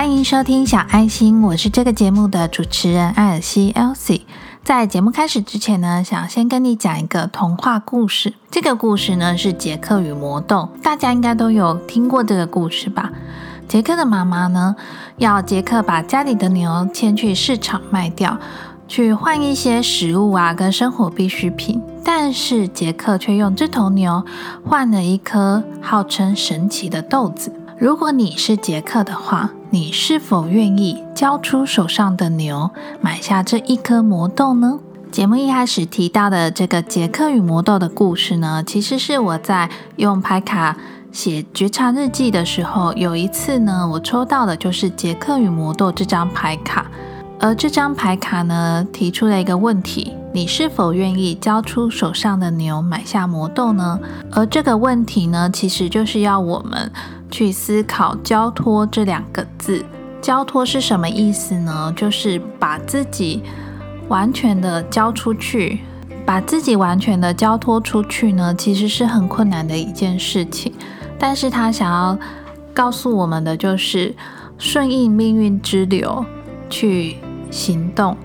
欢迎收听小爱心，我是这个节目的主持人艾尔西 （Elsie）。在节目开始之前呢，想先跟你讲一个童话故事。这个故事呢是杰克与魔豆，大家应该都有听过这个故事吧？杰克的妈妈呢要杰克把家里的牛牵去市场卖掉，去换一些食物啊跟生活必需品。但是杰克却用这头牛换了一颗号称神奇的豆子。如果你是杰克的话，你是否愿意交出手上的牛，买下这一颗魔豆呢？节目一开始提到的这个杰克与魔豆的故事呢，其实是我在用牌卡写觉察日记的时候，有一次呢，我抽到的就是杰克与魔豆这张牌卡，而这张牌卡呢，提出了一个问题：你是否愿意交出手上的牛，买下魔豆呢？而这个问题呢，其实就是要我们。去思考“交托”这两个字，“交托”是什么意思呢？就是把自己完全的交出去，把自己完全的交托出去呢，其实是很困难的一件事情。但是他想要告诉我们的，就是顺应命运之流去行动。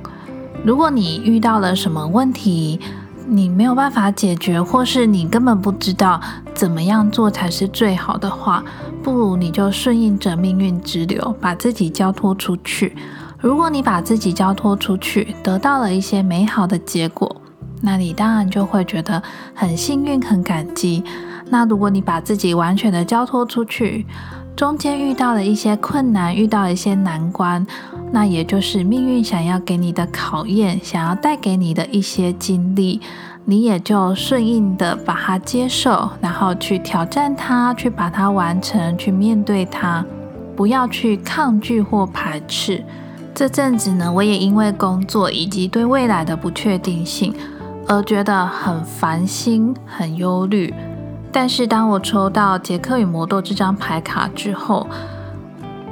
如果你遇到了什么问题，你没有办法解决，或是你根本不知道怎么样做才是最好的话，不如你就顺应着命运之流，把自己交托出去。如果你把自己交托出去，得到了一些美好的结果，那你当然就会觉得很幸运、很感激。那如果你把自己完全的交托出去，中间遇到了一些困难，遇到了一些难关。那也就是命运想要给你的考验，想要带给你的一些经历，你也就顺应的把它接受，然后去挑战它，去把它完成，去面对它，不要去抗拒或排斥。这阵子呢，我也因为工作以及对未来的不确定性而觉得很烦心、很忧虑。但是当我抽到杰克与魔豆这张牌卡之后，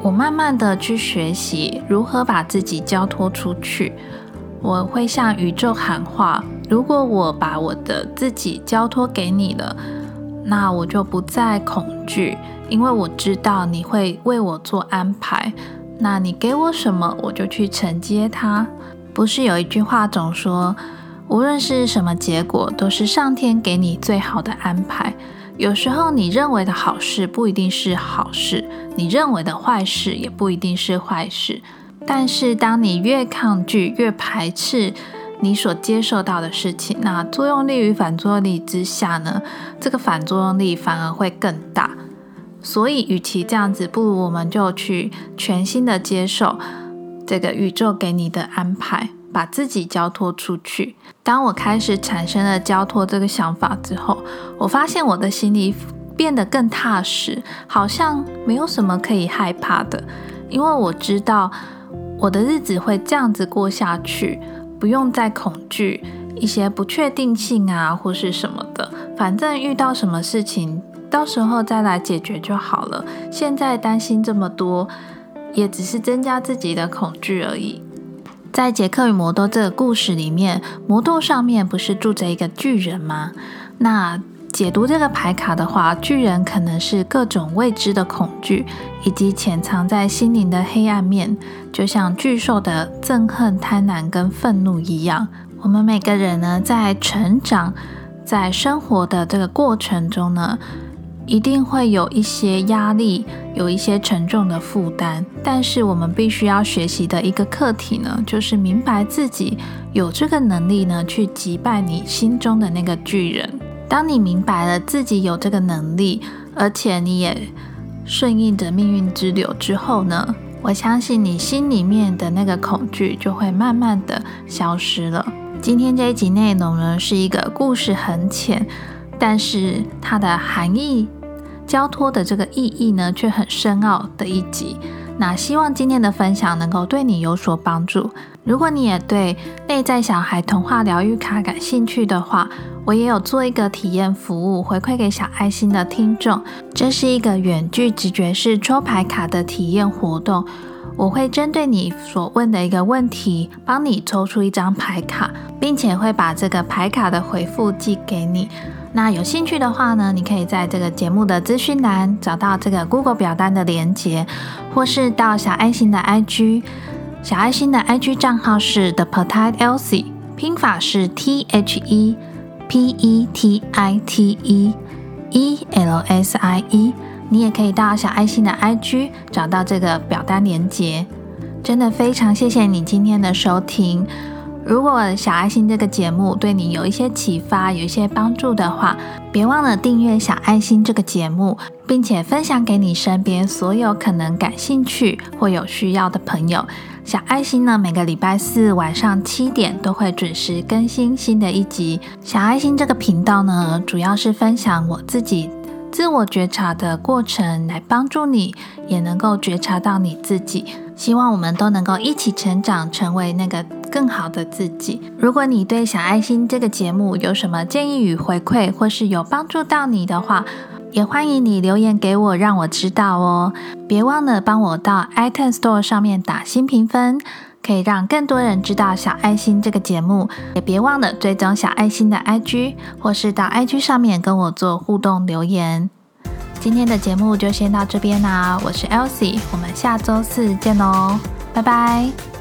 我慢慢的去学习如何把自己交托出去。我会向宇宙喊话：如果我把我的自己交托给你了，那我就不再恐惧，因为我知道你会为我做安排。那你给我什么，我就去承接它。不是有一句话总说，无论是什么结果，都是上天给你最好的安排。有时候你认为的好事不一定是好事，你认为的坏事也不一定是坏事。但是当你越抗拒、越排斥你所接受到的事情，那作用力与反作用力之下呢，这个反作用力反而会更大。所以，与其这样子，不如我们就去全心的接受这个宇宙给你的安排。把自己交托出去。当我开始产生了交托这个想法之后，我发现我的心里变得更踏实，好像没有什么可以害怕的。因为我知道我的日子会这样子过下去，不用再恐惧一些不确定性啊，或是什么的。反正遇到什么事情，到时候再来解决就好了。现在担心这么多，也只是增加自己的恐惧而已。在杰克与魔豆这个故事里面，魔豆上面不是住着一个巨人吗？那解读这个牌卡的话，巨人可能是各种未知的恐惧，以及潜藏在心灵的黑暗面，就像巨兽的憎恨、贪婪跟愤怒一样。我们每个人呢，在成长、在生活的这个过程中呢。一定会有一些压力，有一些沉重的负担，但是我们必须要学习的一个课题呢，就是明白自己有这个能力呢，去击败你心中的那个巨人。当你明白了自己有这个能力，而且你也顺应着命运之流之后呢，我相信你心里面的那个恐惧就会慢慢的消失了。今天这一集内容呢，是一个故事很浅。但是它的含义、交托的这个意义呢，却很深奥的一集。那希望今天的分享能够对你有所帮助。如果你也对内在小孩童话疗愈卡感兴趣的话，我也有做一个体验服务，回馈给小爱心的听众。这是一个远距直觉式抽牌卡的体验活动。我会针对你所问的一个问题，帮你抽出一张牌卡，并且会把这个牌卡的回复寄给你。那有兴趣的话呢，你可以在这个节目的资讯栏找到这个 Google 表单的连接，或是到小爱心的 IG，小爱心的 IG 账号是 The Petite Elsie，拼法是 T H E P E T I T E E L S I E。你也可以到小爱心的 IG 找到这个表单连接。真的非常谢谢你今天的收听。如果小爱心这个节目对你有一些启发、有一些帮助的话，别忘了订阅小爱心这个节目，并且分享给你身边所有可能感兴趣或有需要的朋友。小爱心呢，每个礼拜四晚上七点都会准时更新新的一集。小爱心这个频道呢，主要是分享我自己。自我觉察的过程，来帮助你也能够觉察到你自己。希望我们都能够一起成长，成为那个更好的自己。如果你对小爱心这个节目有什么建议与回馈，或是有帮助到你的话，也欢迎你留言给我，让我知道哦。别忘了帮我到 iTunes Store 上面打新评分。可以让更多人知道小爱心这个节目，也别忘了追踪小爱心的 IG，或是到 IG 上面跟我做互动留言。今天的节目就先到这边啦，我是 Elsie，我们下周四见哦，拜拜。